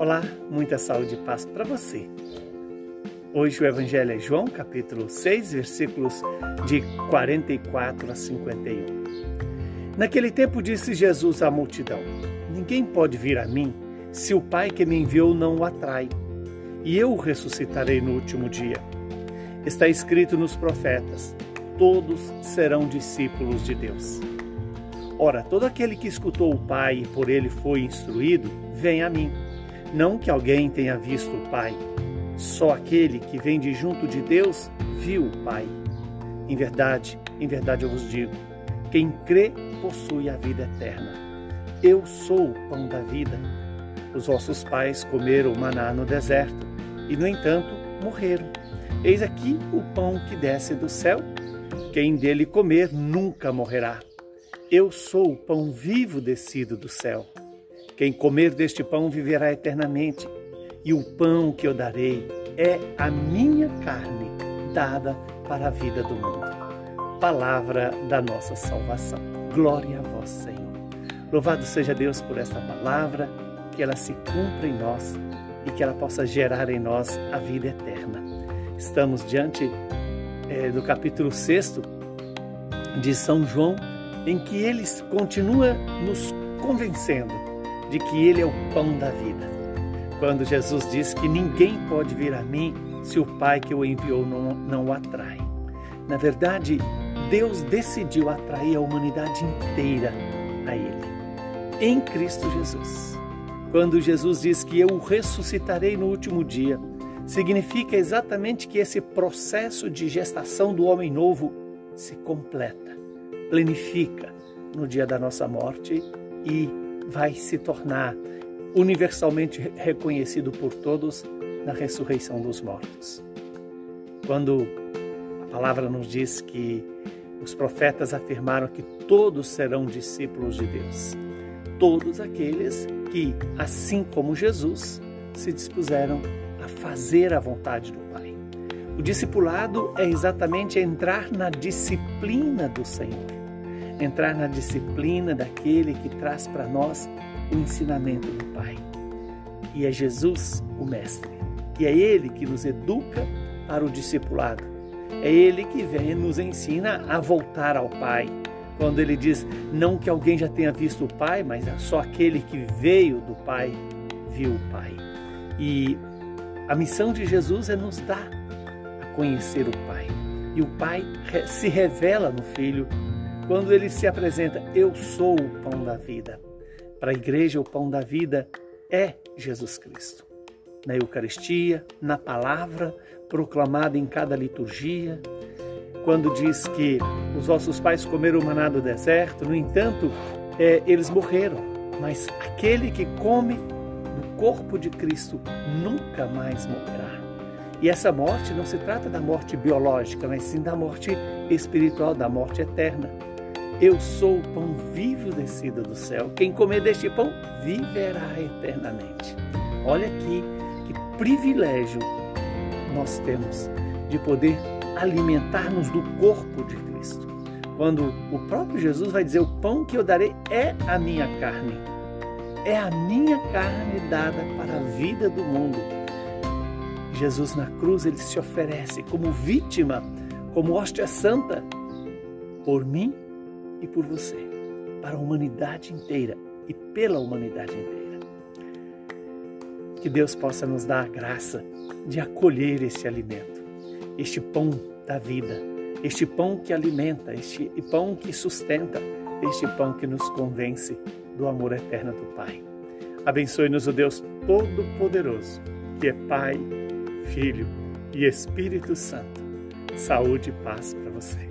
Olá, muita saúde e paz para você. Hoje o Evangelho é João, capítulo 6, versículos de 44 a 51. Naquele tempo disse Jesus à multidão: Ninguém pode vir a mim se o Pai que me enviou não o atrai, e eu o ressuscitarei no último dia. Está escrito nos profetas: todos serão discípulos de Deus. Ora, todo aquele que escutou o Pai e por ele foi instruído, vem a mim. Não que alguém tenha visto o Pai, só aquele que vem de junto de Deus viu o Pai. Em verdade, em verdade eu vos digo: quem crê possui a vida eterna. Eu sou o pão da vida. Os vossos pais comeram maná no deserto e, no entanto, morreram. Eis aqui o pão que desce do céu. Quem dele comer nunca morrerá. Eu sou o pão vivo descido do céu. Quem comer deste pão viverá eternamente, e o pão que eu darei é a minha carne, dada para a vida do mundo. Palavra da nossa salvação. Glória a vós, Senhor. Louvado seja Deus por esta palavra, que ela se cumpra em nós e que ela possa gerar em nós a vida eterna. Estamos diante é, do capítulo 6 de São João em que ele continua nos convencendo de que ele é o pão da vida. Quando Jesus diz que ninguém pode vir a mim se o Pai que o enviou não, não o atrai. Na verdade, Deus decidiu atrair a humanidade inteira a Ele, em Cristo Jesus. Quando Jesus diz que eu o ressuscitarei no último dia, significa exatamente que esse processo de gestação do homem novo se completa plenifica no dia da nossa morte e vai se tornar universalmente reconhecido por todos na ressurreição dos mortos. Quando a palavra nos diz que os profetas afirmaram que todos serão discípulos de Deus, todos aqueles que, assim como Jesus, se dispuseram a fazer a vontade do Pai. O discipulado é exatamente entrar na disciplina do Senhor entrar na disciplina daquele que traz para nós o ensinamento do Pai. E é Jesus o Mestre. E é Ele que nos educa para o discipulado. É Ele que vem nos ensina a voltar ao Pai. Quando Ele diz, não que alguém já tenha visto o Pai, mas é só aquele que veio do Pai viu o Pai. E a missão de Jesus é nos dar a conhecer o Pai. E o Pai se revela no Filho quando ele se apresenta, eu sou o pão da vida. Para a igreja, o pão da vida é Jesus Cristo. Na Eucaristia, na palavra proclamada em cada liturgia, quando diz que os vossos pais comeram o maná do deserto, no entanto, é, eles morreram, mas aquele que come do corpo de Cristo nunca mais morrerá. E essa morte não se trata da morte biológica, mas sim da morte espiritual, da morte eterna. Eu sou o pão vivo descido do céu. Quem comer deste pão viverá eternamente. Olha aqui que privilégio nós temos de poder alimentar-nos do corpo de Cristo. Quando o próprio Jesus vai dizer: O pão que eu darei é a minha carne. É a minha carne dada para a vida do mundo. Jesus na cruz, ele se oferece como vítima, como hóstia santa, por mim e por você, para a humanidade inteira e pela humanidade inteira. Que Deus possa nos dar a graça de acolher esse alimento, este pão da vida, este pão que alimenta, este pão que sustenta, este pão que nos convence do amor eterno do Pai. Abençoe-nos o Deus Todo-Poderoso, que é Pai, Filho e Espírito Santo. Saúde e paz para você.